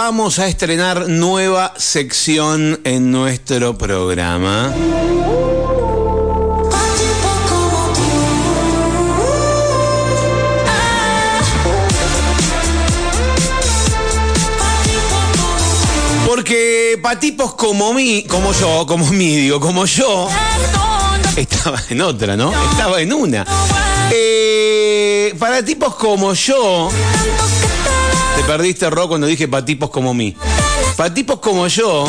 vamos a estrenar nueva sección en nuestro programa. Porque para tipos como mí, como yo, como mí, digo, como yo, estaba en otra, ¿no? Estaba en una. Eh, para tipos como yo, te perdiste, Ro, cuando dije para tipos como mí. Para tipos como yo,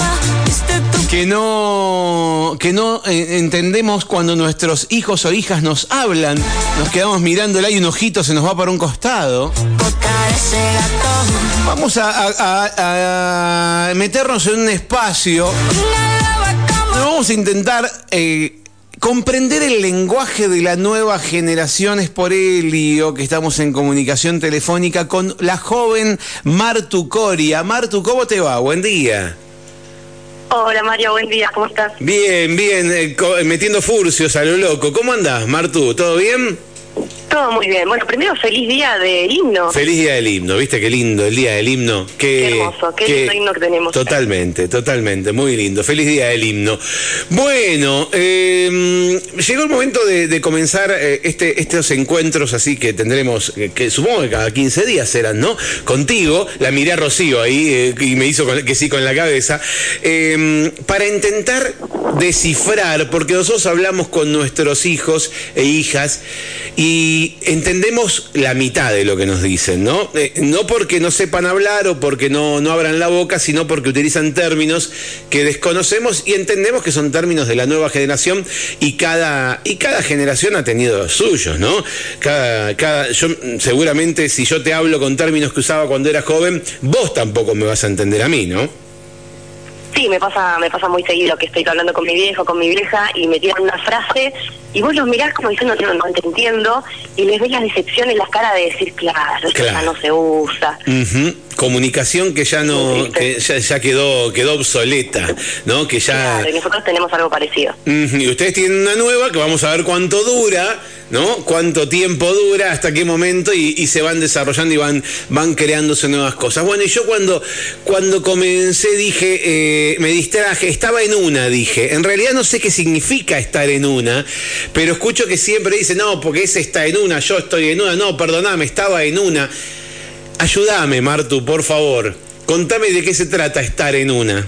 que no, que no eh, entendemos cuando nuestros hijos o hijas nos hablan, nos quedamos mirándola y un ojito se nos va para un costado. Vamos a, meternos en un espacio. Vamos a intentar eh, comprender el lenguaje de la nueva generación. Es por Helio que estamos en comunicación telefónica con la joven Martu Coria. Martu, ¿cómo te va? Buen día. Hola Mario, buen día, ¿cómo estás? Bien, bien, eh, metiendo furcios a lo loco. ¿Cómo andás, Martu? ¿Todo bien? Todo muy bien. Bueno, primero feliz día del himno. Feliz día del himno, ¿viste qué lindo el día del himno? Qué, hermoso, qué, lindo himno que tenemos. Totalmente, totalmente, muy lindo. Feliz día del himno. Bueno, em, llegó el momento de, comenzar eh, este, estos encuentros así que tendremos, que, supongo que cada 15 días serán, ¿no? Contigo, la miré a Rocío ahí eh, y me hizo que sí con la cabeza, em, para intentar descifrar, porque nosotros hablamos con nuestros hijos e hijas y entendemos la mitad de lo que nos dicen, ¿no? Eh, no porque no sepan hablar o porque no, no abran la boca, sino porque utilizan términos que desconocemos y entendemos que son términos de la nueva generación y cada, y cada generación ha tenido los suyos, ¿no? Cada, cada, yo, seguramente si yo te hablo con términos que usaba cuando era joven, vos tampoco me vas a entender a mí, ¿no? Sí, me pasa, me pasa muy seguido que estoy hablando con mi viejo, con mi vieja y me tiran una frase y vos los mirás como diciendo no, no te entiendo y les ves la decepción en las caras de decir claro, esto ya no se usa. Comunicación que ya no, que ya, quedó, quedó obsoleta, ¿no? Que ya. Claro, y nosotros tenemos algo parecido. Y ustedes tienen una nueva que vamos a ver cuánto dura ¿no? Cuánto tiempo dura, hasta qué momento y, se van desarrollando y van, van creándose nuevas cosas. Bueno, y yo cuando, cuando comencé dije, eh, me distraje, estaba en una, dije. En realidad no sé qué significa estar en una, pero escucho que siempre dice, no, porque ese está en una, yo estoy en una, no, perdoname, estaba en una. Ayúdame, Martu, por favor. Contame de qué se trata estar en una.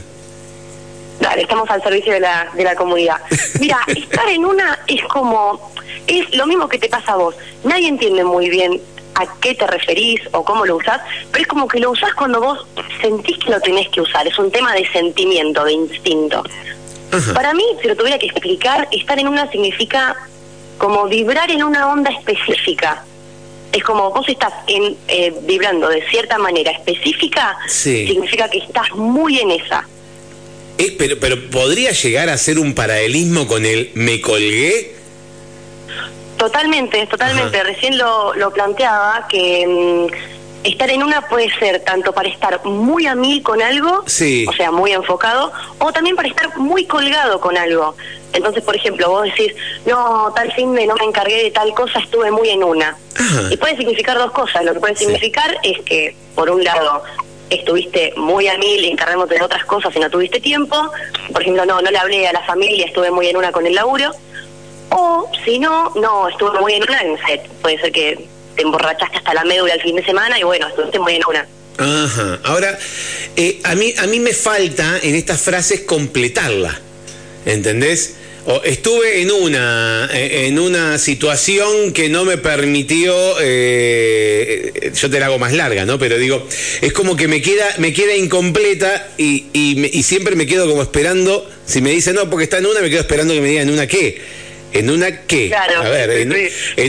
Dale, estamos al servicio de la, de la comunidad. Mira, estar en una es como es lo mismo que te pasa a vos. Nadie entiende muy bien a qué te referís o cómo lo usás, pero es como que lo usás cuando vos sentís que lo tenés que usar. Es un tema de sentimiento, de instinto. Para mí, si lo tuviera que explicar, estar en una significa como vibrar en una onda específica. Es como vos estás en, eh, vibrando de cierta manera específica, significa que estás muy en esa. Eh, pero, pero podría llegar a ser un paralelismo con el me colgué Totalmente, totalmente. Recién lo, lo planteaba que mm, estar en una puede ser tanto para estar muy a mil con algo, o sea, muy enfocado, o también para estar muy colgado con algo. Entonces, por ejemplo, vos decís, no, tal fin de no me encargué de tal cosa, estuve muy en una. Y puede significar dos cosas. Lo que puede significar es que, por un lado, estuviste muy a mil encargándote de otras cosas y no tuviste tiempo. Por ejemplo, no, no le hablé a la familia, estuve muy en una con el laburo. O si no, no, estuve muy en una, set. puede ser que te emborrachaste hasta la médula el fin de semana y bueno, estuviste muy en una. Ajá. Ahora, eh, a, mí, a mí me falta en estas frases completarla. ¿Entendés? O estuve en una, eh, en una situación que no me permitió, eh, yo te la hago más larga, ¿no? Pero digo, es como que me queda, me queda incompleta y, y, y siempre me quedo como esperando, si me dicen no, porque está en una, me quedo esperando que me digan en una qué. ¿En una qué? Claro. A ver, en,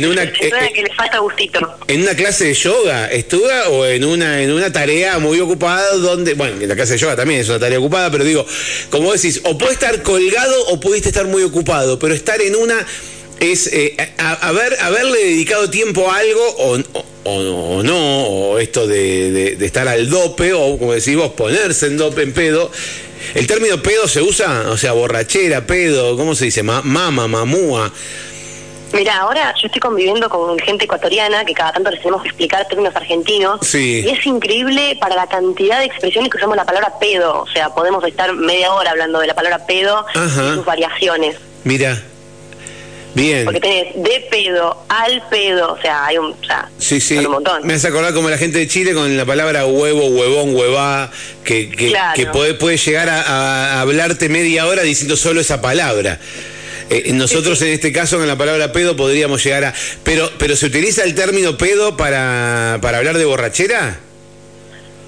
una, eh, que le falta gustito. ¿En una clase de yoga estuve o en una en una tarea muy ocupada donde, bueno, en la clase de yoga también es una tarea ocupada, pero digo, como decís, o puede estar colgado o pudiste estar muy ocupado, pero estar en una es eh, haber, haberle dedicado tiempo a algo o, o, no, o esto de, de, estar al dope, o como decís vos, ponerse en dope, en pedo, ¿El término pedo se usa? O sea, borrachera, pedo, ¿cómo se dice? mama, mamúa. Mira, ahora yo estoy conviviendo con gente ecuatoriana que cada tanto les tenemos que explicar términos argentinos. Y es increíble para la cantidad de expresiones que usamos la palabra pedo. O sea, podemos estar media hora hablando de la palabra pedo y sus variaciones. Mira. Bien. Porque tenés de pedo, al pedo, o sea, hay un, o sea, sí, sí. un montón. Me hace acordar como la gente de Chile con la palabra huevo, huevón, huevá, que, que, que puede, puede llegar a hablarte media hora diciendo solo esa palabra. Eh, nosotros en este caso con la palabra pedo podríamos llegar a... Pero, pero ¿se utiliza el término pedo para, para hablar de borrachera?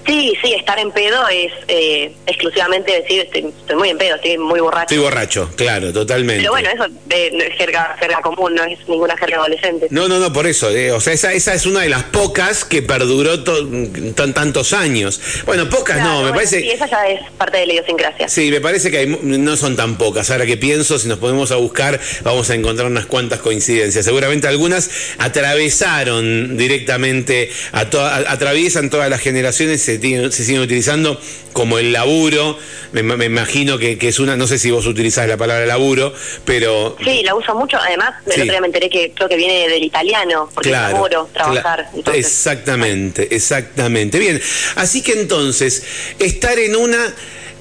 Sí, sí, estar en pedo es eh, exclusivamente decir estoy, muy en pedo, estoy muy borracho. Estoy borracho, claro, totalmente. Pero bueno, eso es jerga, común, no es ninguna jerga adolescente. No, no, no, por eso. Eh, o sea, esa, esa es una de las pocas que perduró tan, tantos años. Bueno, pocas no, me parece... Sí, esa ya es parte de la idiosincrasia. Sí, me parece que no son tan pocas. Ahora que pienso, si nos podemos a buscar, vamos a encontrar unas cuantas coincidencias. Seguramente algunas atravesaron directamente, a atraviesan todas las generaciones se, siguen utilizando como el laburo. Me, imagino que, es una, no sé si vos utilizás la palabra laburo, pero... Sí, la uso mucho. Además, el otro día me enteré que creo que viene del italiano, porque es laburo, trabajar. exactamente, exactamente. Bien, así que entonces, estar en una...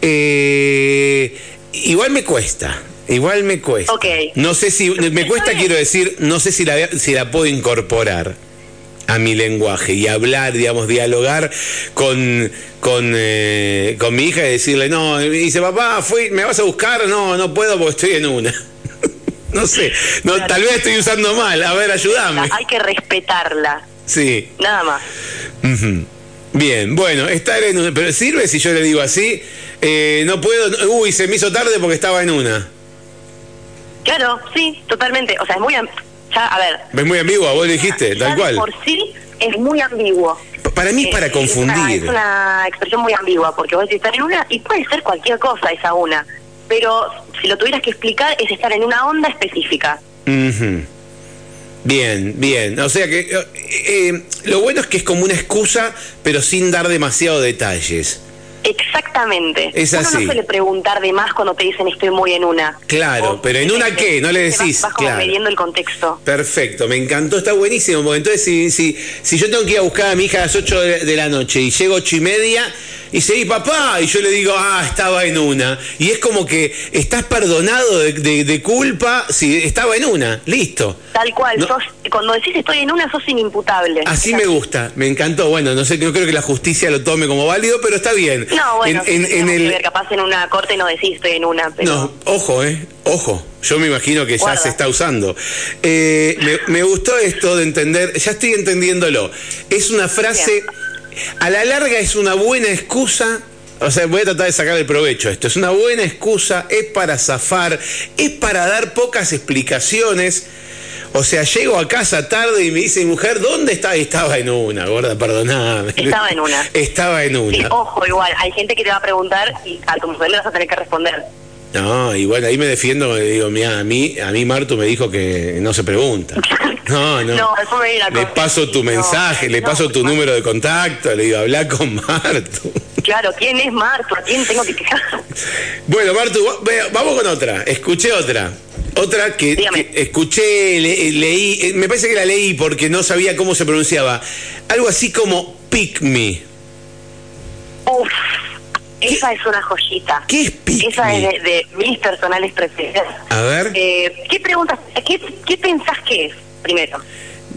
Eh, igual me cuesta. Igual me cuesta. No sé si, me cuesta, quiero decir, no sé si la, si la puedo incorporar a mi lenguaje y hablar, digamos, dialogar con, con, eh, con mi hija y decirle, no, y dice, papá, fui, ¿me vas a buscar? No, no puedo porque estoy en una. no sé, no, tal vez estoy usando mal, a ver, ayúdame. Hay que respetarla. Sí. Nada más. Bien, bueno, estar en una, pero sirve si yo le digo así, eh, no puedo, uy, se me hizo tarde porque estaba en una. Claro, sí, totalmente. O sea, es muy a ver. Es muy ambiguo, vos dijiste, tal cual. Por sí es muy ambiguo. Para mí es para confundir. Es una, expresión muy ambigua, porque vos decís estar en una, y puede ser cualquier cosa esa una, pero si lo tuvieras que explicar es estar en una onda específica. Bien, bien. O sea que eh, eh, lo bueno es que es como una excusa, pero sin dar demasiado detalles. Exactamente. Es así. Uno no suele preguntar de más cuando te dicen estoy muy en una. Claro, pero en una qué, no le decís. Vas, como midiendo el contexto. Perfecto, me encantó, está buenísimo. Porque entonces, si, si, si yo tengo que ir a buscar a mi hija a las 8 de, la noche y llego ocho y media y dice, papá, y yo le digo, ah, estaba en una. Y es como que estás perdonado de, culpa si estaba en una, listo. Tal cual, cuando decís estoy en una, sos inimputable. Así me gusta, me encantó. Bueno, no sé, no creo que la justicia lo tome como válido, pero está bien. No, bueno, en, el... capaz en una corte no decís estoy en una. Pero... No, ojo, ¿eh? Ojo, yo me imagino que ya se está usando. Eh, me, gustó esto de entender, ya estoy entendiéndolo. Es una frase a la larga es una buena excusa o sea, voy a tratar de sacar el provecho esto. Es una buena excusa, es para zafar, es para dar pocas explicaciones. O sea, llego a casa tarde y me dice, mujer, ¿dónde está? Estaba en una, gorda, perdoname. Estaba en una. Estaba en una. ojo, igual, hay gente que te va a preguntar y a tu mujer le vas a tener que responder. No, igual ahí me defiendo, digo, mira, a mí, a mí Martu me dijo que no se pregunta. No, no. no me le paso tu mensaje, le paso tu número de contacto, le digo, habla con Martu. Claro, ¿quién es Martu? ¿A quién tengo que quejar? Bueno, Martu, vamos con otra. Escuché otra. Otra que, escuché, leí, eh, me parece que la leí porque no sabía cómo se pronunciaba. Algo así como pick me. Uf. Esa es una joyita. ¿Qué es Esa es de, mis personales preferidas. A ver. Eh, ¿Qué preguntas, qué, qué pensás que es, primero?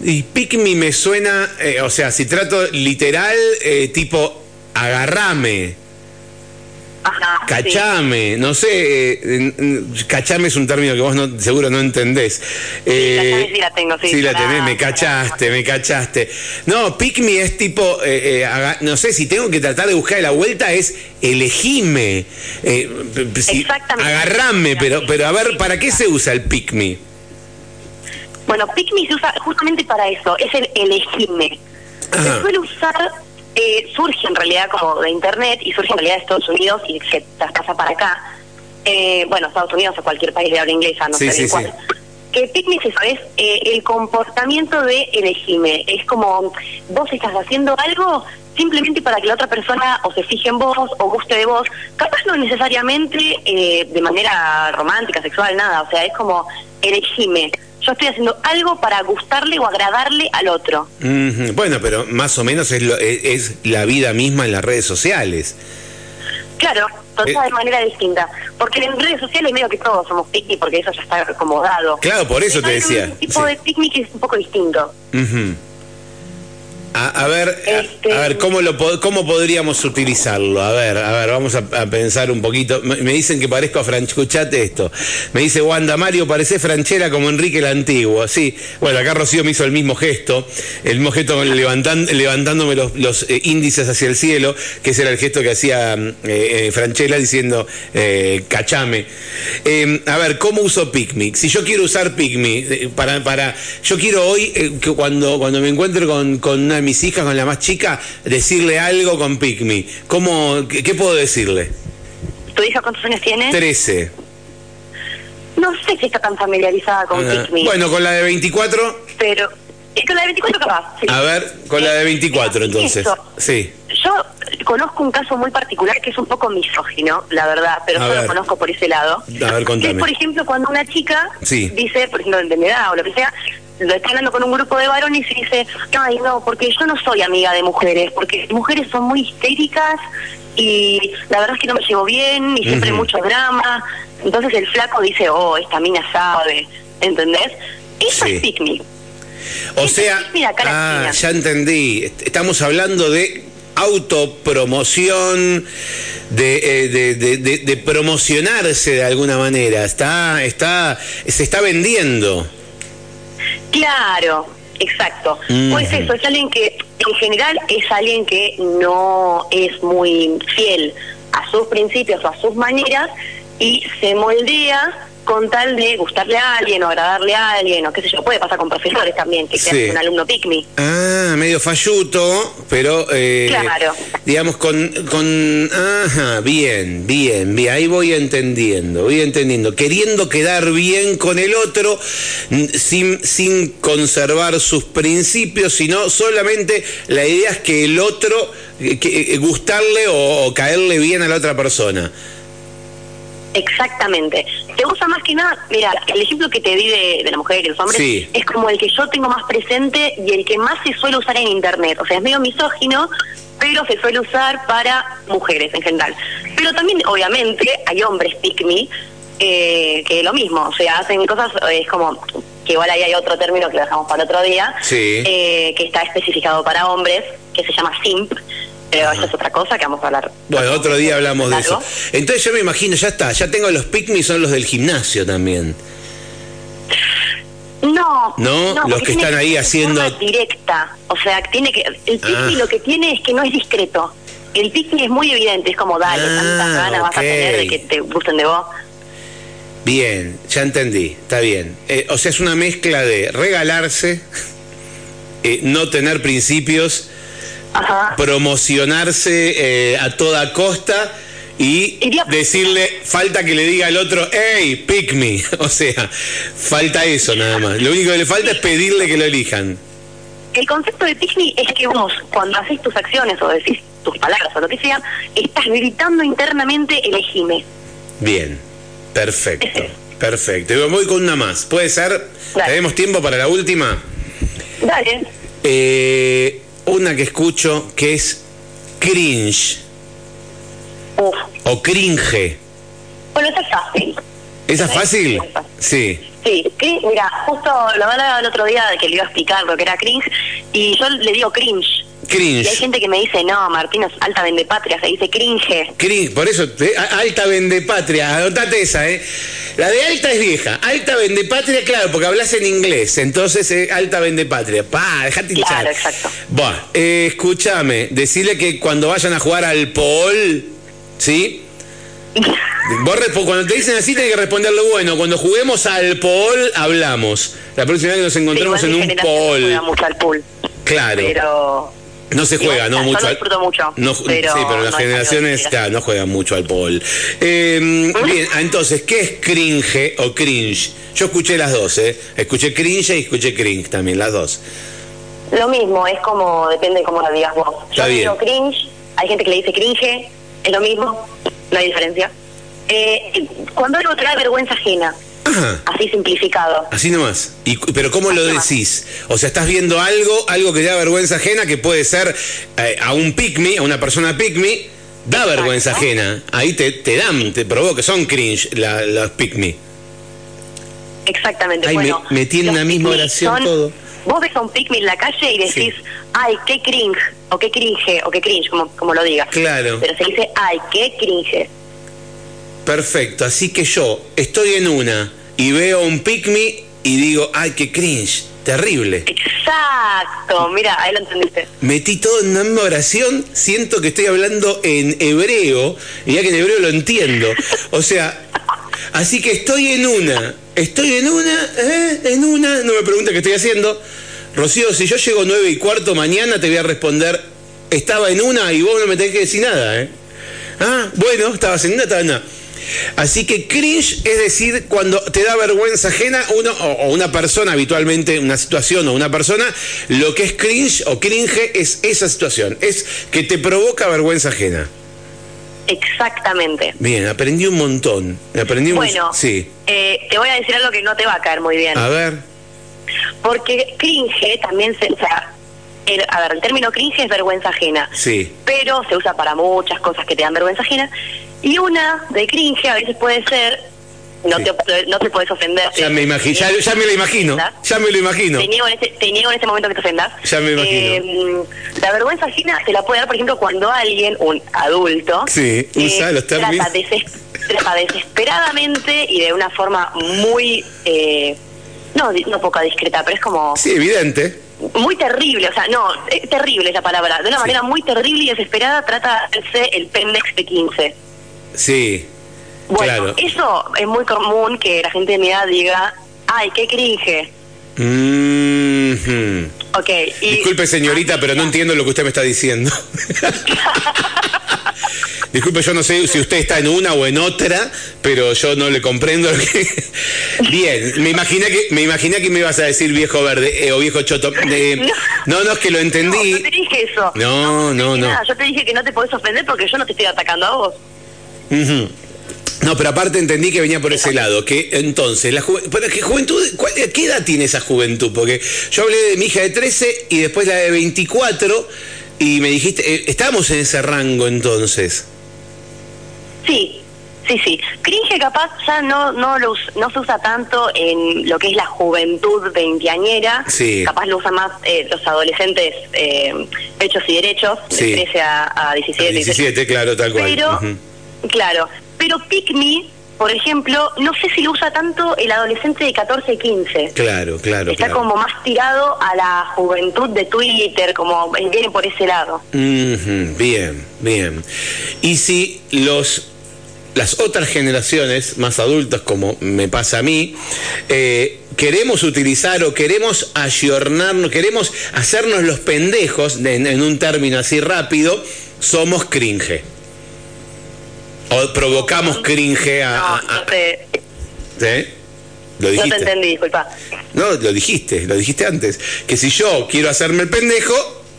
Y pick me me suena, eh, o sea, si trato literal, eh, tipo agarrame. Cachame, no sé, eh, cachame es un término que vos no, seguro no entendés. sí, eh, la tengo, sí. la tenés, me cachaste, me cachaste. No, pick me es tipo, eh, no sé, si tengo que tratar de buscar la vuelta es elegime. Exactamente. Agarrame, pero, pero a ver, ¿para qué se usa el pick me? Bueno, pick me se usa justamente para eso, es el elegime. Se suele usar eh, surge en realidad como de Internet y surge en realidad de Estados Unidos y se pasa para acá. Eh, bueno, Estados Unidos o cualquier país de habla inglesa, no sé cuál. Que picnic es eh, el comportamiento de elegime. Es como vos estás haciendo algo simplemente para que la otra persona o se fije en vos o guste de vos. Capaz no necesariamente eh, de manera romántica, sexual, nada. O sea, es como elegime yo estoy haciendo algo para gustarle o agradarle al otro. Bueno, pero más o menos es, es, la vida misma en las redes sociales. Claro, todas de manera distinta. Porque en redes sociales medio que todos somos picnic porque eso ya está acomodado. Claro, por eso te decía. El tipo de picnic es un poco distinto. A, ver, a, este, ver cómo lo cómo podríamos utilizarlo. A ver, a ver, vamos a, pensar un poquito. Me, dicen que parezco a Franch, escuchate esto. Me dice Wanda Mario, parece Franchera como Enrique el Antiguo. Sí, bueno, acá Rocío me hizo el mismo gesto, el mismo gesto levantándome los, eh, índices hacia el cielo, que ese era el gesto que hacía eh, eh, Franchella diciendo cachame. Em, a ver, ¿cómo uso Picnic? Si yo quiero usar Picnic, para, para, yo quiero hoy, que cuando, cuando me encuentre con, con una mis hijas, con la más chica, decirle algo con Picme. ¿Cómo, qué, puedo decirle? ¿Tu hija cuántos años tiene? Trece. No sé si está tan familiarizada con ah, Bueno, con la de 24. Pero, es con la de 24 capaz. A ver, con la de 24 entonces. Sí. Yo conozco un caso muy particular que es un poco misógino, la verdad, pero solo lo conozco por ese lado. A ver, contame. por ejemplo, cuando una chica dice, por ejemplo, de mi edad o lo que sea, lo está hablando con un grupo de varones y dice, ay no, porque yo no soy amiga de mujeres, porque mujeres son muy histéricas y la verdad es que no me llevo bien y siempre hay mucho drama. Entonces el flaco dice, oh, esta mina sabe, ¿entendés? Eso es picnic. O sea, ah, ya entendí. Estamos hablando de autopromoción, de, eh, de, de, de, promocionarse de alguna manera. Está, está, se está vendiendo. Claro, exacto. Pues eso, es alguien que en general es alguien que no es muy fiel a sus principios o a sus maneras y se moldea con tal de gustarle a alguien o agradarle a alguien o qué sé yo, puede pasar con profesores también, que sí. un alumno pick Ah, medio falluto, pero eh, claro. digamos con, con, ajá, bien, bien, bien, ahí voy entendiendo, voy entendiendo, queriendo quedar bien con el otro sin, sin conservar sus principios, sino solamente la idea es que el otro, que, eh, gustarle o caerle bien a la otra persona. Exactamente. Te usa más que nada, mira, el ejemplo que te di de, la mujer y los hombres es como el que yo tengo más presente y el que más se suele usar en Internet. O sea, es medio misógino, pero se suele usar para mujeres en general. Pero también, obviamente, hay hombres pick me, eh, que lo mismo, o sea, hacen cosas, es como que igual ahí hay otro término que lo dejamos para otro día, eh, que está especificado para hombres, que se llama simp, pero eso es otra cosa que vamos a hablar. Bueno, otro día hablamos de eso. Entonces yo me imagino, ya está, ya tengo los picnic, son los del gimnasio también. No, no, los que están ahí haciendo directa, o sea, tiene que el picnic ah. lo que tiene es que no es discreto. El picnic es muy evidente, es como dale, tantas ah, ganas vas a tener de que te gusten de vos. Bien, ya entendí, está bien. Eh, o sea, es una mezcla de regalarse, eh, no tener principios promocionarse eh, a toda costa y decirle, falta que le diga al otro, hey, pick me. O sea, falta eso nada más. Lo único que le falta es pedirle que lo elijan. El concepto de pick me es que vos, cuando haces tus acciones o decís tus palabras o lo que sea, estás gritando internamente, elegime. Bien, perfecto. Perfecto. Y voy con una más. ¿Puede ser? ¿Tenemos tiempo para la última? Dale. Eh, una que escucho que es cringe. O cringe. Bueno, esa es fácil. ¿Esa es fácil? Sí. Sí, mira, justo lo hablaba el otro día de que le iba a explicar lo que era cringe y yo le digo cringe. Cringe. Y hay gente que me dice, no, Martín es alta vendepatria, se dice cringe. Cringe, por eso, alta vendepatria, anotate esa, ¿eh? La de alta es vieja, alta vendepatria, claro, porque hablas en inglés, entonces eh, alta vendepatria. Pa, dejate hinchar. Claro, exacto. Bueno, eh, escúchame, decirle que cuando vayan a jugar al Paul, ¿sí? Vos cuando te dicen así tenés que responderlo bueno. Cuando juguemos al Paul, hablamos. La próxima vez que nos encontremos en un al pool. Claro. Pero No se juega, no mucho. Yo disfruto mucho. pero sí, pero las generaciones no juegan mucho al pol. Em, bien, entonces, ¿qué es cringe o cringe? Yo escuché las dos, ¿eh? Escuché cringe y escuché cringe también, las dos. Lo mismo, es como, depende de cómo lo digas vos. Yo digo cringe, hay gente que le dice cringe, es lo mismo, no hay diferencia. Eh, cuando algo da vergüenza ajena. Así simplificado. Así nomás. Y, pero ¿cómo lo decís? O sea, estás viendo algo, algo que da vergüenza ajena, que puede ser eh, a un picme, a una persona picme, da vergüenza ajena. Ahí te, te dan, te provoca, son cringe la, los picme. Exactamente. bueno, me, una misma oración todo. Vos ves a un picme en la calle y decís, ay, qué cringe, o qué cringe, o qué cringe, como, como lo digas. Claro. Pero se dice, ay, qué cringe. Perfecto, así que yo estoy en una y veo un pick y digo, ay, qué cringe, terrible. Exacto, mira, ahí lo entendiste. Metí todo en una misma oración, siento que estoy hablando en hebreo, y ya que en hebreo lo entiendo. O sea, así que estoy en una, estoy en una, ¿eh? en una, no me pregunta qué estoy haciendo. Rocío, si yo llego nueve y cuarto mañana, te voy a responder, estaba en una y vos no me tenés que decir nada, ¿eh? Ah, bueno, estabas en una, estaba en una. Así que cringe es decir, cuando te da vergüenza ajena uno o, una persona, habitualmente una situación o una persona, lo que es cringe o cringe es esa situación, es que te provoca vergüenza ajena. Exactamente. Bien, aprendí un montón. Aprendí bueno, sí. Eh, te voy a decir algo que no te va a caer muy bien. A ver. Porque cringe también se... O sea, a ver, el término cringe es vergüenza ajena. Sí. Pero se usa para muchas cosas que te dan vergüenza ajena. Y una de cringe a veces puede ser no, te, no te puedes ofender. Ya me, imagino, ya, me lo imagino. Ya me lo imagino. Te niego en este, te niego en este momento que te ofendas. Ya me imagino. Eh, la vergüenza ajena se la puede dar, por ejemplo, cuando alguien, un adulto, sí, usa los trata, desesperadamente y de una forma muy, eh, no, no poca discreta, pero es como... Sí, evidente muy terrible, o sea, no, es terrible esa palabra, de una manera muy terrible y desesperada trata de el pendex de 15. Sí. Bueno, eso es muy común que la gente de mi edad diga, ay, qué cringe. Mm Disculpe señorita, pero no entiendo lo que usted me está diciendo. Disculpe, yo no sé si usted está en una o en otra, pero yo no le comprendo lo que... Bien, me imaginé que me imaginé que me ibas a decir viejo verde eh, o viejo choto. Eh, no, no, es que lo entendí. No, te dije eso. No, no, no. Yo te dije que no te podés ofender porque yo no te estoy atacando a vos. No, pero aparte entendí que venía por ese lado, que entonces, la ¿qué juventud, ¿qué edad tiene esa juventud? Porque yo hablé de mi hija de 13 y después la de 24 y me dijiste, eh, estamos en ese rango entonces. Sí, sí, sí. Cringe capaz ya no, no, lo, no se usa tanto en lo que es la juventud veinteañera. Sí. Capaz lo usan más eh, los adolescentes eh, hechos y derechos, de 13 a, 17. 17, claro, tal cual. Pero, claro, pero Pick Me, por ejemplo, no sé si lo usa tanto el adolescente de 14, 15. Claro, claro. Está como más tirado a la juventud de Twitter, como viene por ese lado. Bien, bien. Y si los las otras generaciones más adultas, como me pasa a mí, eh, queremos utilizar o queremos ayornarnos, queremos hacernos los pendejos, en, un término así rápido, somos cringe. O provocamos cringe a... No, te... ¿Sí? ¿Lo dijiste? No te entendí, disculpa. No, lo dijiste, lo dijiste antes. Que si yo quiero hacerme el pendejo,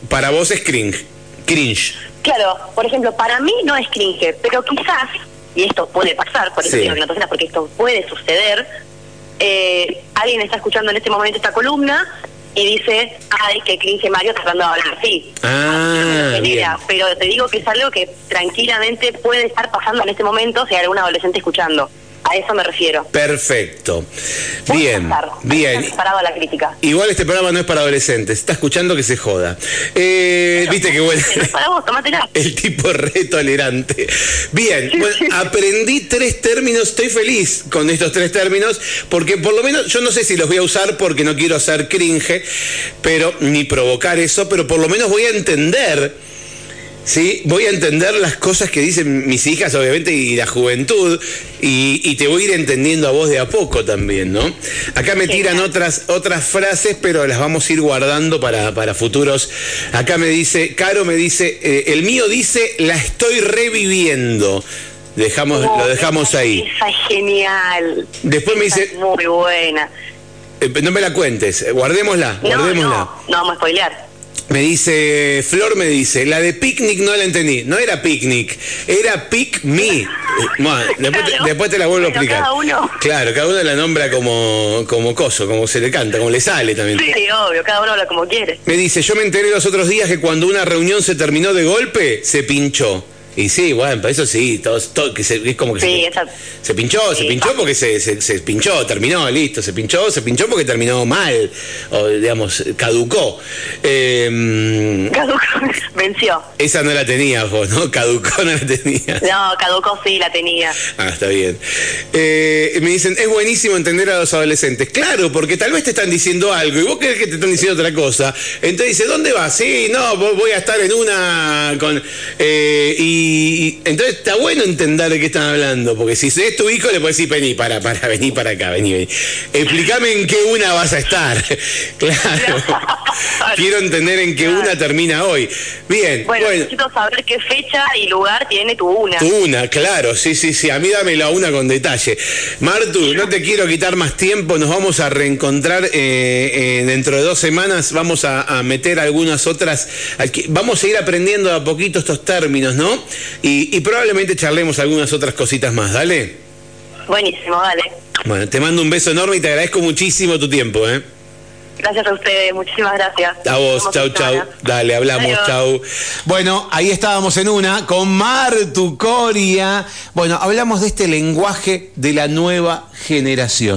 para vos es cringe. Cringe. Claro, por ejemplo, para mí no es cringe, pero quizás y esto puede pasar, por eso digo que no porque esto puede suceder, eh, alguien está escuchando en este momento esta columna y dice, ay, que cringe Mario tratando de hablar así. Ah, pero te digo que es algo que tranquilamente puede estar pasando en este momento si hay algún adolescente escuchando. A eso me refiero. Perfecto. Bien, bien. A la crítica. Igual este programa no es para adolescentes. Está escuchando que se joda. Eh, Viste que bueno. No es para vos, El tipo re tolerante. Bien, bueno, aprendí tres términos. Estoy feliz con estos tres términos porque por lo menos yo no sé si los voy a usar porque no quiero hacer cringe, pero ni provocar eso, pero por lo menos voy a entender ¿sí? Voy a entender las cosas que dicen mis hijas, obviamente, y la juventud, y, te voy a ir entendiendo a vos de a poco también, ¿no? Acá me tiran otras, otras frases, pero las vamos a ir guardando para, para futuros. Acá me dice, Caro me dice, eh, el mío dice, la estoy reviviendo. Dejamos, lo dejamos ahí. Esa es genial. Después me dice. muy buena. Eh, no me la cuentes, guardémosla, guardémosla. No, no vamos a spoilear. Me dice, Flor me dice, la de picnic no la entendí. No era picnic, era pick me. Eh, después, te, la vuelvo a explicar. Cada uno. Claro, cada uno la nombra como, como coso, como se le canta, como le sale también. Sí, obvio, cada uno habla como quiere. Me dice, yo me enteré los otros días que cuando una reunión se terminó de golpe, se pinchó. Y sí, bueno, para eso sí, todo, que se, es como que se, se, pinchó, se pinchó porque se, se, pinchó, terminó, listo, se pinchó, se pinchó porque terminó mal, o digamos, caducó. Eh, caducó, venció. Esa no la tenía vos, ¿no? Caducó no la tenía. No, caducó sí la tenía. Ah, está bien. Eh, me dicen, es buenísimo entender a los adolescentes. Claro, porque tal vez te están diciendo algo y vos crees que te están diciendo otra cosa. Entonces dice, ¿dónde vas? Sí, no, voy a estar en una con... Eh, y y, entonces está bueno entender de qué están hablando, porque si es tu hijo, le puedes decir, vení, para, para, vení para acá, vení, vení. Explícame en qué una vas a estar. claro. Quiero entender en qué una termina hoy. Bien. Bueno, necesito saber qué fecha y lugar tiene tu una. Tu una, claro, sí, sí, sí. A mí dame la una con detalle. Martu, no te quiero quitar más tiempo, nos vamos a reencontrar eh, eh, dentro de dos semanas, vamos a, a meter algunas otras, vamos a ir aprendiendo a poquito estos términos, ¿no? Y, probablemente charlemos algunas otras cositas más, ¿dale? Buenísimo, dale. Bueno, te mando un beso enorme y te agradezco muchísimo tu tiempo, ¿eh? Gracias a ustedes, muchísimas gracias. A vos, chau, chau. Dale, hablamos, chau. Bueno, ahí estábamos en una con Martu Coria. Bueno, hablamos de este lenguaje de la nueva generación.